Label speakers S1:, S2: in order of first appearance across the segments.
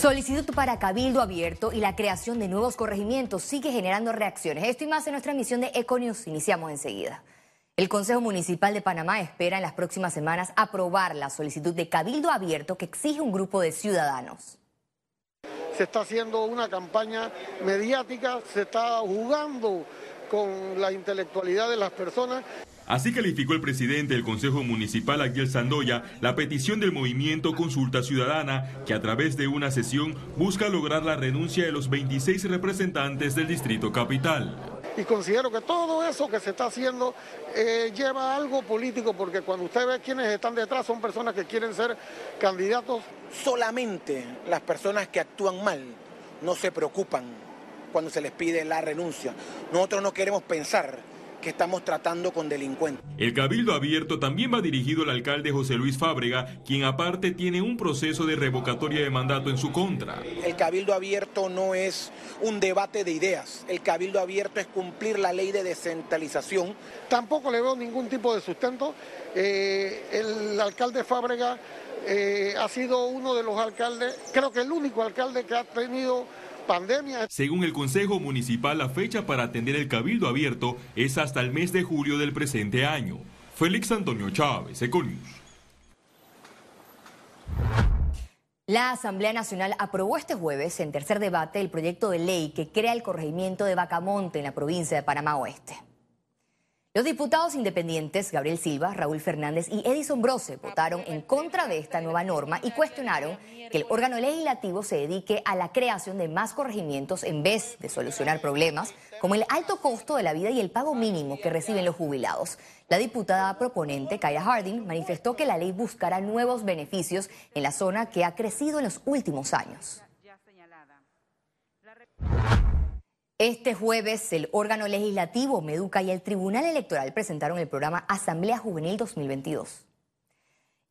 S1: Solicitud para cabildo abierto y la creación de nuevos corregimientos sigue generando reacciones. Esto y más en nuestra emisión de Econius. Iniciamos enseguida. El Consejo Municipal de Panamá espera en las próximas semanas aprobar la solicitud de cabildo abierto que exige un grupo de ciudadanos.
S2: Se está haciendo una campaña mediática, se está jugando con la intelectualidad de las personas.
S3: Así calificó el presidente del Consejo Municipal, Aguiel Sandoya, la petición del movimiento Consulta Ciudadana, que a través de una sesión busca lograr la renuncia de los 26 representantes del Distrito Capital.
S2: Y considero que todo eso que se está haciendo eh, lleva algo político, porque cuando usted ve quienes están detrás son personas que quieren ser candidatos.
S4: Solamente las personas que actúan mal no se preocupan cuando se les pide la renuncia. Nosotros no queremos pensar que estamos tratando con delincuentes.
S3: El cabildo abierto también va dirigido al alcalde José Luis Fábrega, quien aparte tiene un proceso de revocatoria de mandato en su contra.
S4: El cabildo abierto no es un debate de ideas, el cabildo abierto es cumplir la ley de descentralización.
S2: Tampoco le veo ningún tipo de sustento. Eh, el alcalde Fábrega eh, ha sido uno de los alcaldes, creo que el único alcalde que ha tenido pandemia.
S3: Según el Consejo Municipal, la fecha para atender el cabildo abierto es hasta el mes de julio del presente año. Félix Antonio Chávez, Econius.
S1: La Asamblea Nacional aprobó este jueves en tercer debate el proyecto de ley que crea el corregimiento de Bacamonte en la provincia de Panamá Oeste. Los diputados independientes Gabriel Silva, Raúl Fernández y Edison Brose votaron en contra de esta nueva norma y cuestionaron que el órgano legislativo se dedique a la creación de más corregimientos en vez de solucionar problemas como el alto costo de la vida y el pago mínimo que reciben los jubilados. La diputada proponente, Kaya Harding, manifestó que la ley buscará nuevos beneficios en la zona que ha crecido en los últimos años. Este jueves, el órgano legislativo, Meduca y el Tribunal Electoral presentaron el programa Asamblea Juvenil 2022.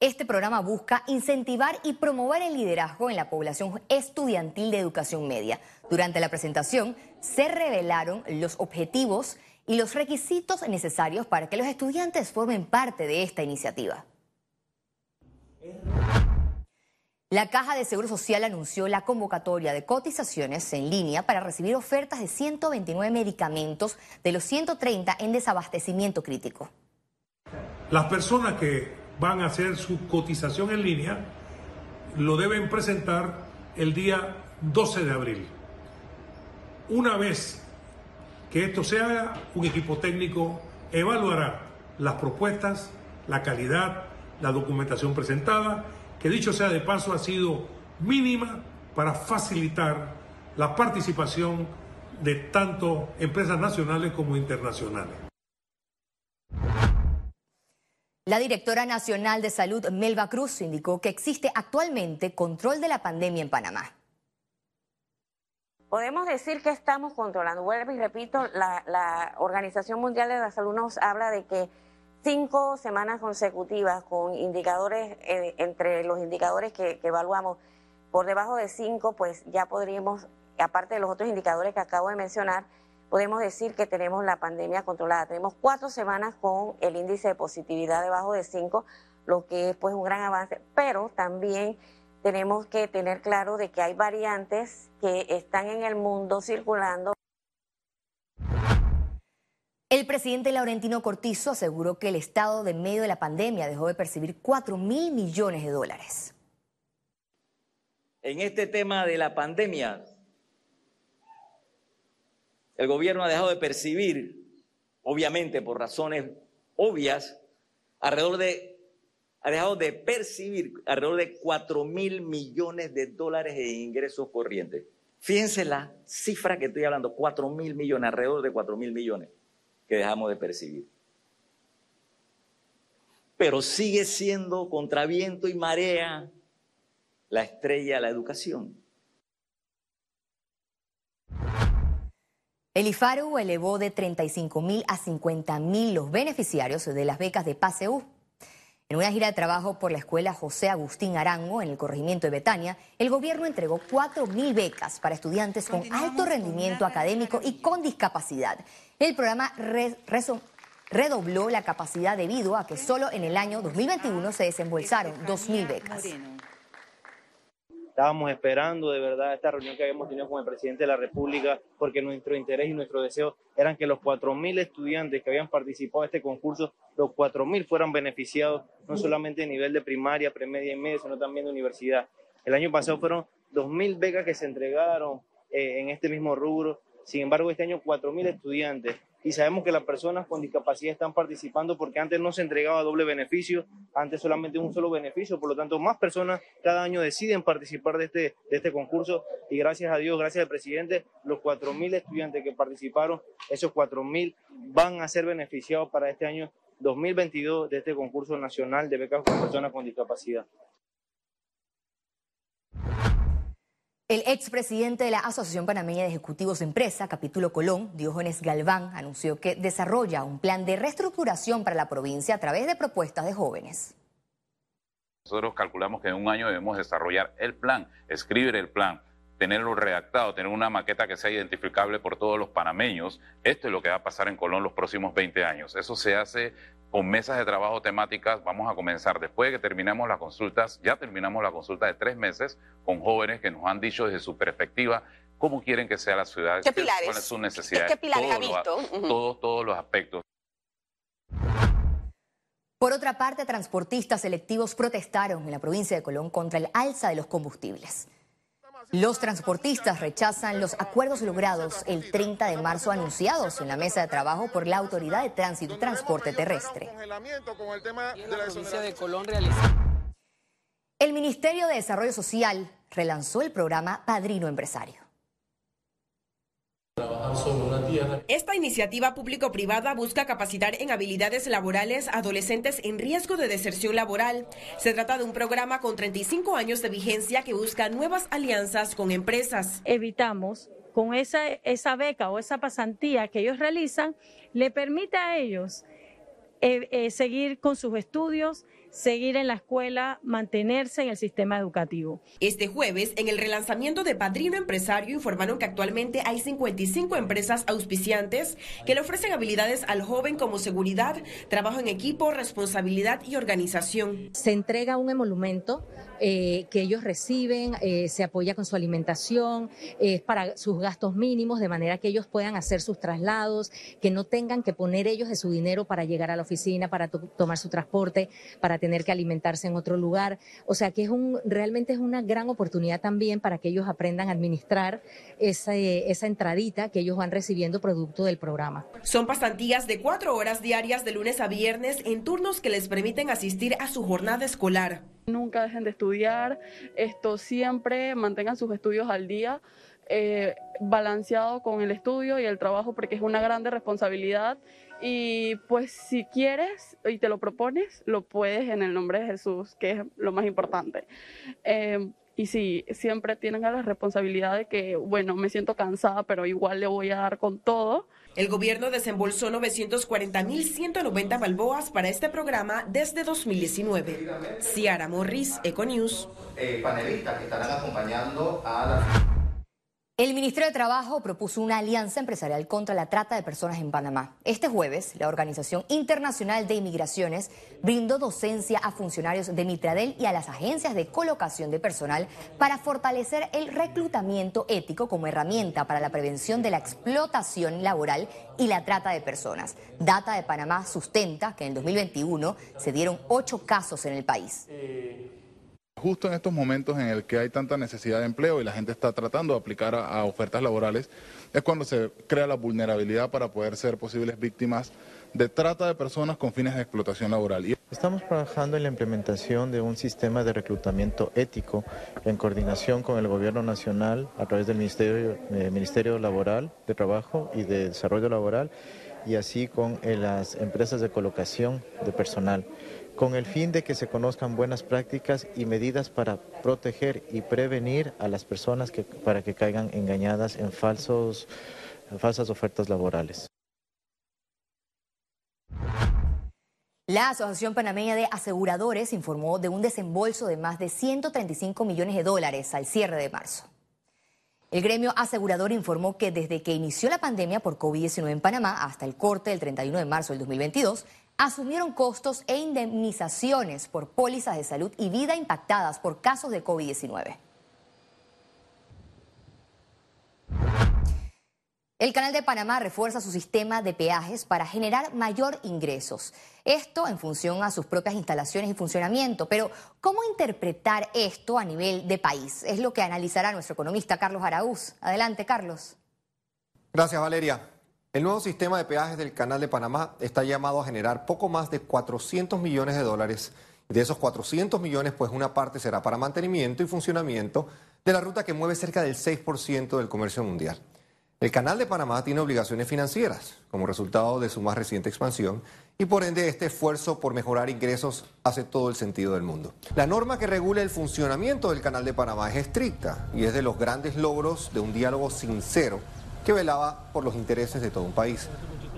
S1: Este programa busca incentivar y promover el liderazgo en la población estudiantil de educación media. Durante la presentación se revelaron los objetivos y los requisitos necesarios para que los estudiantes formen parte de esta iniciativa. La Caja de Seguro Social anunció la convocatoria de cotizaciones en línea para recibir ofertas de 129 medicamentos de los 130 en desabastecimiento crítico.
S5: Las personas que van a hacer su cotización en línea lo deben presentar el día 12 de abril. Una vez que esto se haga, un equipo técnico evaluará las propuestas, la calidad, la documentación presentada que dicho sea de paso ha sido mínima para facilitar la participación de tanto empresas nacionales como internacionales.
S1: La directora nacional de salud, Melba Cruz, indicó que existe actualmente control de la pandemia en Panamá.
S6: Podemos decir que estamos controlando. Vuelvo y repito, la, la Organización Mundial de la Salud nos habla de que cinco semanas consecutivas con indicadores, eh, entre los indicadores que, evaluamos por debajo de cinco, pues ya podríamos, aparte de los otros indicadores que acabo de mencionar, podemos decir que tenemos la pandemia controlada. Tenemos cuatro semanas con el índice de positividad debajo de cinco, lo que es pues un gran avance, pero también tenemos que tener claro de que hay variantes que están en el mundo circulando.
S1: El presidente Laurentino Cortizo aseguró que el Estado, de medio de la pandemia, dejó de percibir 4 mil millones de dólares.
S7: En este tema de la pandemia, el gobierno ha dejado de percibir, obviamente por razones obvias, alrededor de, ha dejado de percibir alrededor de 4 mil millones de dólares en ingresos corrientes. Fíjense la cifra que estoy hablando, 4 mil millones, alrededor de 4 mil millones que dejamos de percibir. Pero sigue siendo contra viento y marea la estrella de la educación.
S1: El IFARU elevó de 35 mil a 50 mil los beneficiarios de las becas de PASEU. En una gira de trabajo por la escuela José Agustín Arango en el corregimiento de Betania, el gobierno entregó 4 mil becas para estudiantes con alto rendimiento académico y con discapacidad. El programa redobló la capacidad debido a que solo en el año 2021 se desembolsaron 2 mil becas.
S8: Estábamos esperando de verdad esta reunión que habíamos tenido con el presidente de la República porque nuestro interés y nuestro deseo eran que los 4.000 estudiantes que habían participado en este concurso, los 4.000 fueran beneficiados no solamente a nivel de primaria, premedia y media, sino también de universidad. El año pasado fueron 2.000 becas que se entregaron eh, en este mismo rubro. Sin embargo, este año 4.000 estudiantes y sabemos que las personas con discapacidad están participando porque antes no se entregaba doble beneficio, antes solamente un solo beneficio, por lo tanto más personas cada año deciden participar de este, de este concurso y gracias a Dios, gracias al presidente, los 4.000 estudiantes que participaron, esos 4.000 van a ser beneficiados para este año 2022 de este concurso nacional de becas con personas con discapacidad.
S1: El expresidente de la Asociación Panameña de Ejecutivos de Empresa, capítulo Colón, Diógenes Galván, anunció que desarrolla un plan de reestructuración para la provincia a través de propuestas de jóvenes.
S9: Nosotros calculamos que en un año debemos desarrollar el plan, escribir el plan, tenerlo redactado, tener una maqueta que sea identificable por todos los panameños. Esto es lo que va a pasar en Colón los próximos 20 años. Eso se hace con mesas de trabajo temáticas. Vamos a comenzar después de que terminemos las consultas, ya terminamos la consulta de tres meses con jóvenes que nos han dicho desde su perspectiva cómo quieren que sea la ciudad,
S10: ¿Qué pilares?
S9: cuáles son sus necesidades,
S10: ¿Qué pilares
S9: todos,
S10: ha visto?
S9: los, todos los aspectos.
S1: Por otra parte, transportistas selectivos protestaron en la provincia de Colón contra el alza de los combustibles. Los transportistas rechazan los acuerdos logrados el 30 de marzo anunciados en la mesa de trabajo por la Autoridad de Tránsito y Transporte Terrestre. El Ministerio de Desarrollo Social relanzó el programa Padrino Empresario.
S11: Esta iniciativa público-privada busca capacitar en habilidades laborales a adolescentes en riesgo de deserción laboral. Se trata de un programa con 35 años de vigencia que busca nuevas alianzas con empresas.
S12: evitamos con esa, esa beca o esa pasantía que ellos realizan, le permite a ellos eh, eh, seguir con sus estudios, seguir en la escuela, mantenerse en el sistema educativo.
S11: Este jueves, en el relanzamiento de Padrino Empresario, informaron que actualmente hay 55 empresas auspiciantes que le ofrecen habilidades al joven como seguridad, trabajo en equipo, responsabilidad y organización.
S13: Se entrega un emolumento eh, que ellos reciben, eh, se apoya con su alimentación, eh, es para sus gastos mínimos, de manera que ellos puedan hacer sus traslados, que no tengan que poner ellos de su dinero para llegar a la oficina, para to- tomar su transporte, para tener que alimentarse en otro lugar. O sea que es un, realmente es una gran oportunidad también para que ellos aprendan a administrar esa, esa entradita que ellos van recibiendo producto del programa.
S11: Son pasantías de cuatro horas diarias de lunes a viernes en turnos que les permiten asistir a su jornada escolar.
S14: Nunca dejen de estudiar, esto siempre mantengan sus estudios al día, eh, balanceado con el estudio y el trabajo porque es una grande responsabilidad y pues si quieres y te lo propones, lo puedes en el nombre de Jesús, que es lo más importante. Eh, y sí, siempre tienen la responsabilidad de que, bueno, me siento cansada, pero igual le voy a dar con todo.
S11: El gobierno desembolsó 940.190 balboas para este programa desde 2019. Ciara Morris, Econews.
S15: eh, panelistas que estarán acompañando a la...
S1: El Ministerio de Trabajo propuso una alianza empresarial contra la trata de personas en Panamá. Este jueves, la Organización Internacional de Inmigraciones brindó docencia a funcionarios de Mitradel y a las agencias de colocación de personal para fortalecer el reclutamiento ético como herramienta para la prevención de la explotación laboral y la trata de personas. Data de Panamá sustenta que en el 2021 se dieron ocho casos en el país.
S16: Justo en estos momentos en el que hay tanta necesidad de empleo y la gente está tratando de aplicar a, ofertas laborales, es cuando se crea la vulnerabilidad para poder ser posibles víctimas de trata de personas con fines de explotación laboral.
S17: Estamos trabajando en la implementación de un sistema de reclutamiento ético en coordinación con el Gobierno Nacional a través del Ministerio, eh, Ministerio Laboral de Trabajo y de Desarrollo Laboral y así con eh, las empresas de colocación de personal con el fin de que se conozcan buenas prácticas y medidas para proteger y prevenir a las personas que, para que caigan engañadas en, falsos, en falsas ofertas laborales.
S1: La Asociación Panameña de Aseguradores informó de un desembolso de más de 135 millones de dólares al cierre de marzo. El gremio asegurador informó que desde que inició la pandemia por COVID-19 en Panamá hasta el corte del 31 de marzo del 2022, asumieron costos e indemnizaciones por pólizas de salud y vida impactadas por casos de COVID-19. El Canal de Panamá refuerza su sistema de peajes para generar mayor ingresos. Esto en función a sus propias instalaciones y funcionamiento. Pero, ¿cómo interpretar esto a nivel de país? Es lo que analizará nuestro economista Carlos Araúz. Adelante, Carlos.
S10: Gracias, Valeria. El nuevo sistema de peajes del Canal de Panamá está llamado a generar poco más de 400 millones de dólares. De esos 400 millones, pues una parte será para mantenimiento y funcionamiento de la ruta que mueve cerca del 6% del comercio mundial. El Canal de Panamá tiene obligaciones financieras como resultado de su más reciente expansión y por ende este esfuerzo por mejorar ingresos hace todo el sentido del mundo. La norma que regula el funcionamiento del Canal de Panamá es estricta y es de los grandes logros de un diálogo sincero que velaba por los intereses de todo un país.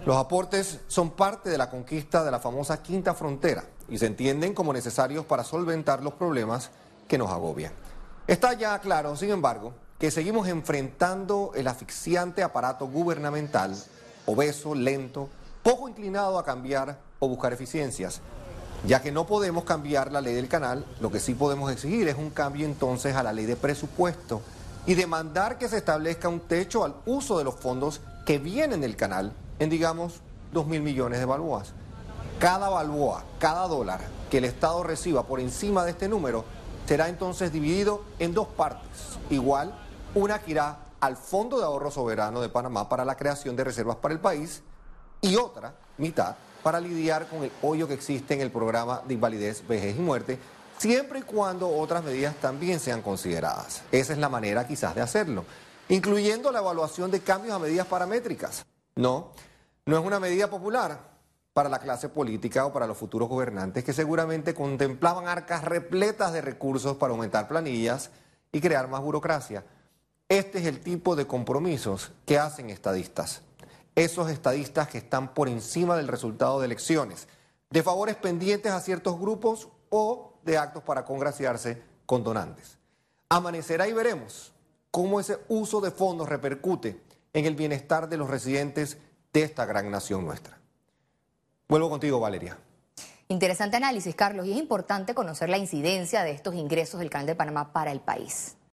S10: Los aportes son parte de la conquista de la famosa quinta frontera y se entienden como necesarios para solventar los problemas que nos agobian. Está ya claro, sin embargo, que seguimos enfrentando el asfixiante aparato gubernamental, obeso, lento, poco inclinado a cambiar o buscar eficiencias. Ya que no podemos cambiar la ley del canal, lo que sí podemos exigir es un cambio entonces a la ley de presupuesto y demandar que se establezca un techo al uso de los fondos que vienen del canal en, digamos, 2 mil millones de balboas. Cada balboa, cada dólar que el Estado reciba por encima de este número será entonces dividido en dos partes, igual una que irá al Fondo de Ahorro Soberano de Panamá para la creación de reservas para el país y otra mitad para lidiar con el hoyo que existe en el programa de invalidez, vejez y muerte, siempre y cuando otras medidas también sean consideradas. Esa es la manera quizás de hacerlo, incluyendo la evaluación de cambios a medidas paramétricas. No, no es una medida popular para la clase política o para los futuros gobernantes que seguramente contemplaban arcas repletas de recursos para aumentar planillas y crear más burocracia. Este es el tipo de compromisos que hacen estadistas. Esos estadistas que están por encima del resultado de elecciones, de favores pendientes a ciertos grupos o de actos para congraciarse con donantes. Amanecerá y veremos cómo ese uso de fondos repercute en el bienestar de los residentes de esta gran nación nuestra. Vuelvo contigo, Valeria.
S1: Interesante análisis, Carlos, y es importante conocer la incidencia de estos ingresos del Canal de Panamá para el país.